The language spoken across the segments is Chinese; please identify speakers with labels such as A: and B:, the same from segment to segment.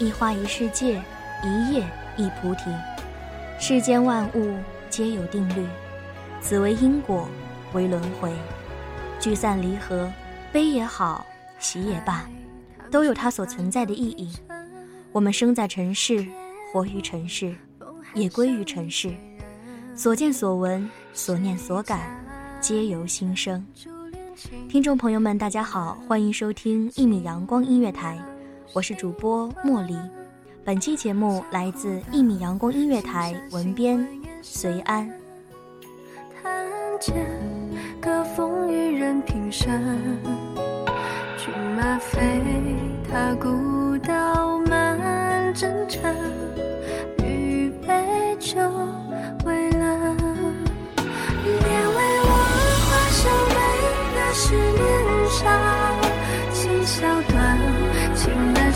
A: 一花一世界，一叶一菩提。世间万物皆有定律，此为因果，为轮回。聚散离合，悲也好，喜也罢，都有它所存在的意义。我们生在尘世，活于尘世，也归于尘世。所见所闻，所念所感，皆由心生。听众朋友们，大家好，欢迎收听一米阳光音乐台，我是主播茉莉。本期节目来自一米阳光音乐台文编随安。
B: 弹剑，歌风与人平生。骏马飞，踏古道满征程。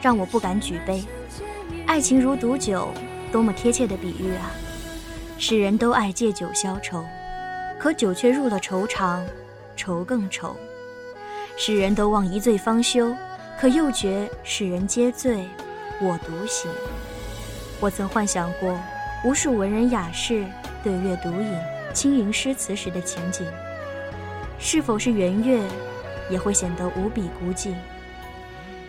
A: 让我不敢举杯。爱情如毒酒，多么贴切的比喻啊！世人都爱借酒消愁，可酒却入了愁肠，愁更愁。世人都望一醉方休，可又觉世人皆醉，我独醒。我曾幻想过无数文人雅士对月独饮、轻吟诗词时的情景。是否是圆月，也会显得无比孤寂。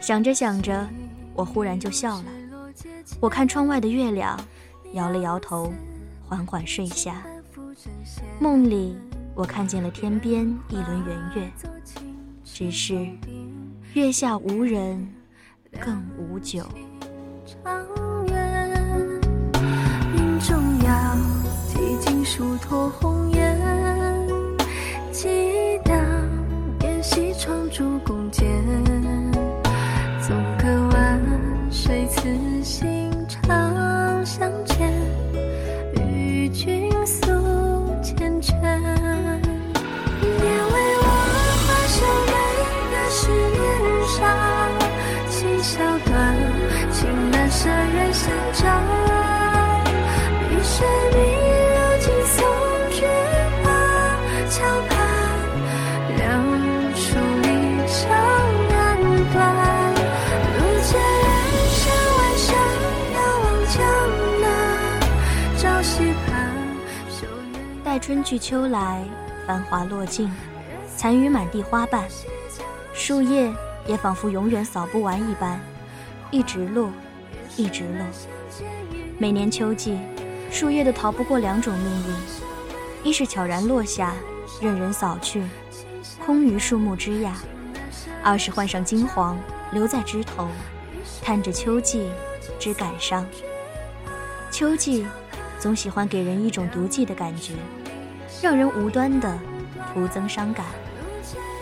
A: 想着想着，我忽然就笑了。我看窗外的月亮，摇了摇头，缓缓睡下。梦里，我看见了天边一轮圆月，只是月下无人，更无酒。
B: 长远，云中摇，几经疏托红颜，激荡，沿溪窗烛
A: 春去秋来，繁华落尽，残余满地花瓣，树叶也仿佛永远扫不完一般，一直落，一直落。每年秋季，树叶都逃不过两种命运：一是悄然落下，任人扫去，空余树木枝桠；二是换上金黄，留在枝头，叹着秋季，之感伤。秋季总喜欢给人一种毒剂的感觉，让人无端的徒增伤感。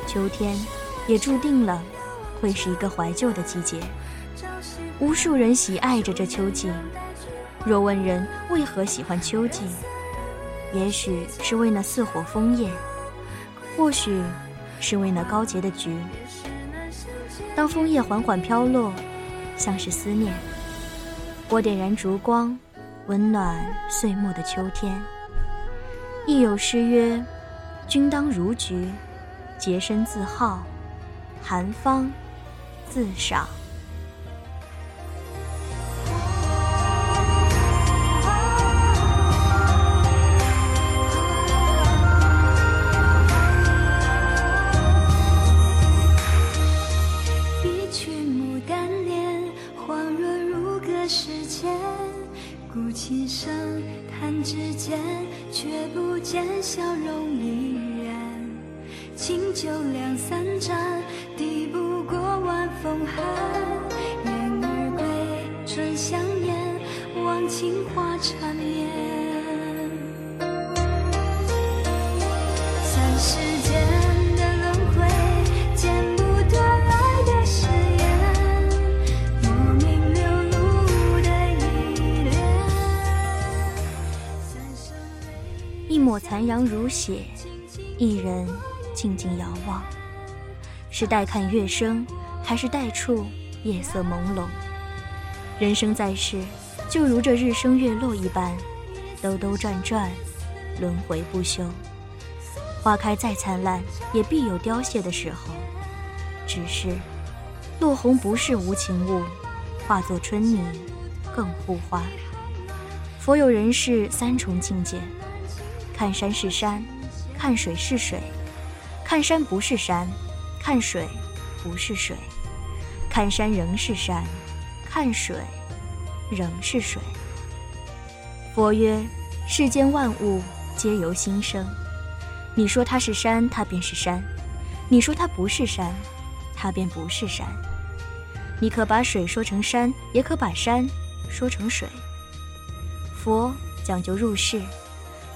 A: 秋天也注定了会是一个怀旧的季节，无数人喜爱着这秋季。若问人为何喜欢秋季，也许是为那似火枫叶，或许是为那高洁的菊。当枫叶缓缓飘落，像是思念，我点燃烛光，温暖岁末的秋天。亦有诗曰：“君当如菊，洁身自好，含芳自赏。”
B: 声，弹指间却不见笑容依然。清酒两三盏，抵不过晚风寒。燕儿归，春香烟，忘情花缠绵。
A: 残阳如血，一人静静遥望。是待看月升，还是待触夜色朦胧？人生在世，就如这日升月落一般，兜兜转转，轮回不休。花开再灿烂，也必有凋谢的时候。只是，落红不是无情物，化作春泥更护花。佛有人世三重境界。看山是山，看水是水；看山不是山，看水不是水；看山仍是山，看水仍是水。佛曰：世间万物皆由心生。你说它是山，它便是山；你说它不是山，它便不是山。你可把水说成山，也可把山说成水。佛讲究入世。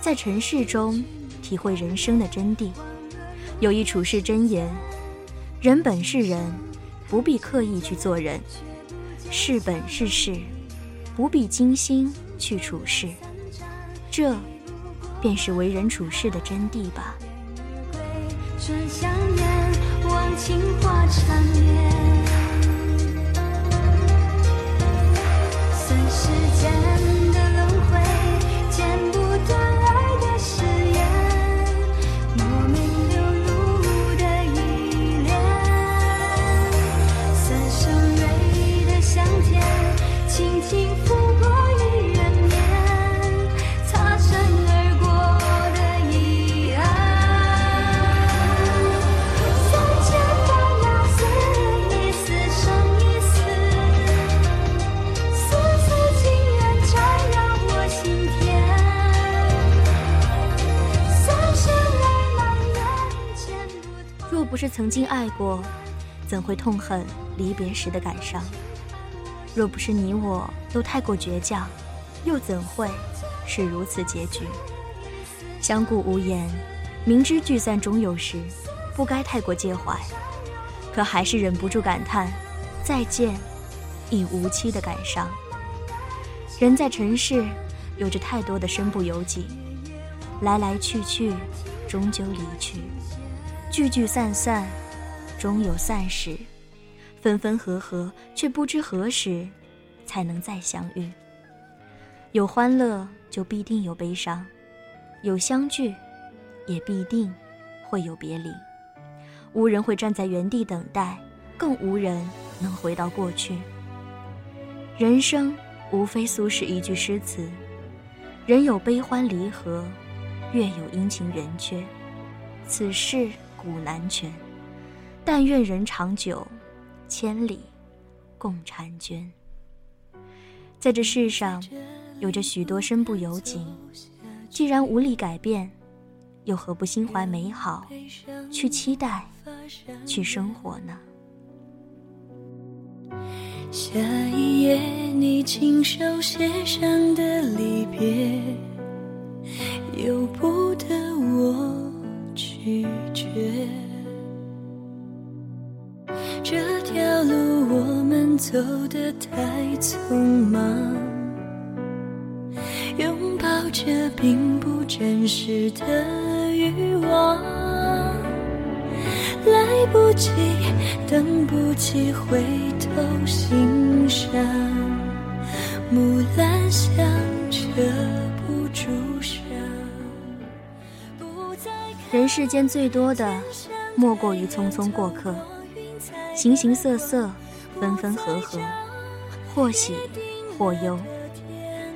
A: 在尘世中体会人生的真谛，有一处世真言：人本是人，不必刻意去做人；事本是事，不必精心去处事。这，便是为人处事的真谛吧。经爱过，怎会痛恨离别时的感伤？若不是你我都太过倔强，又怎会是如此结局？相顾无言，明知聚散终有时，不该太过介怀，可还是忍不住感叹：再见，已无期的感伤。人在尘世，有着太多的身不由己，来来去去，终究离去。聚聚散散，终有散时；分分合合，却不知何时才能再相遇。有欢乐，就必定有悲伤；有相聚，也必定会有别离。无人会站在原地等待，更无人能回到过去。人生无非苏轼一句诗词：“人有悲欢离合，月有阴晴圆缺。”此事。古难全，但愿人长久，千里共婵娟。在这世上，有着许多身不由己，既然无力改变，又何不心怀美好，去期待，去生活呢？
B: 下一页你亲手写上的离别，由不得我拒绝。条路我们走得太匆忙，拥抱着并不真实的欲望。来不及，等不及回头欣赏，木兰香遮不住伤。
A: 人世间最多的，莫过于匆匆过客，形形色色，分分合合，或喜或忧，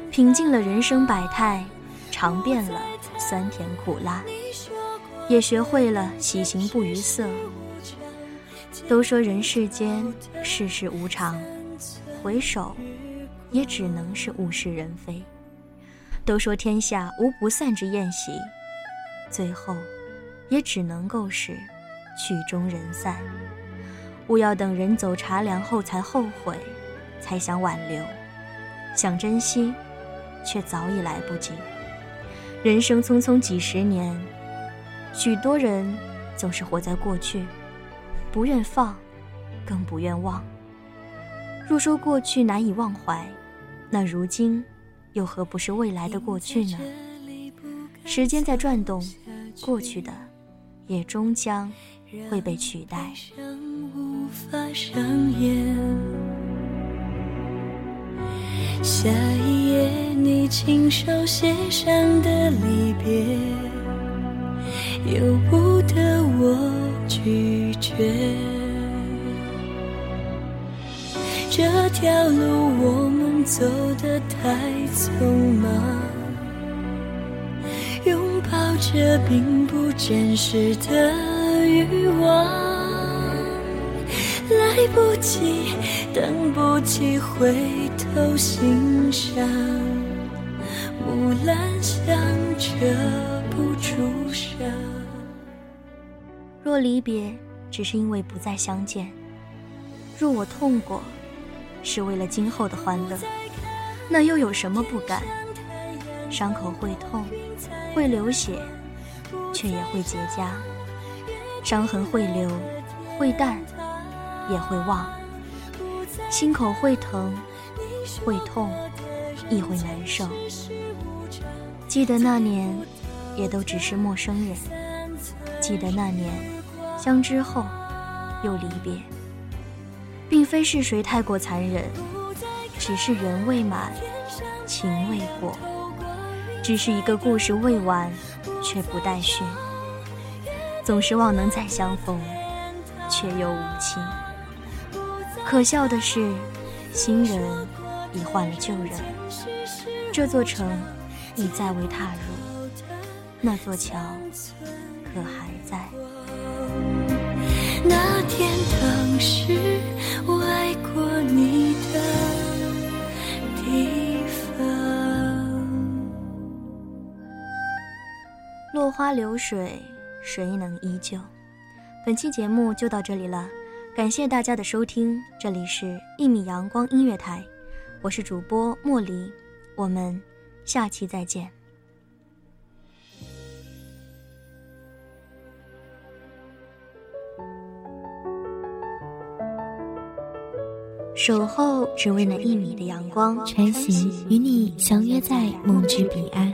A: 品尽了人生百态，尝遍了酸甜苦辣。也学会了喜形不于色。都说人世间世事无常，回首也只能是物是人非。都说天下无不散之宴席，最后也只能够是曲终人散。勿要等人走茶凉后才后悔，才想挽留，想珍惜，却早已来不及。人生匆匆几十年。许多人总是活在过去，不愿放，更不愿忘。若说过去难以忘怀，那如今又何不是未来的过去呢？时间在转动，过去的也终将会被取代。
B: 发上演下一页你亲手写上的离别。由不得我拒绝，这条路我们走得太匆忙，拥抱着并不真实的欲望，不及，等不及回头欣赏，木兰香遮不住伤。
A: 若离别只是因为不再相见，若我痛过，是为了今后的欢乐，那又有什么不敢？伤口会痛，会流血，却也会结痂；伤痕会流，会淡，也会忘；心口会疼，会痛，亦会难受。记得那年，也都只是陌生人；记得那年。相知后，又离别，并非是谁太过残忍，只是人未满，情未过，只是一个故事未完，却不待续。总是望能再相逢，却又无期。可笑的是，新人已换了旧人，这座城已再未踏入，那座桥可还在？
B: 那天当时我爱过你的地方。
A: 落花流水，谁能依旧？本期节目就到这里了，感谢大家的收听，这里是一米阳光音乐台，我是主播莫离，我们下期再见。守候只为那一米的阳光，
C: 穿行与你相约在梦之彼岸。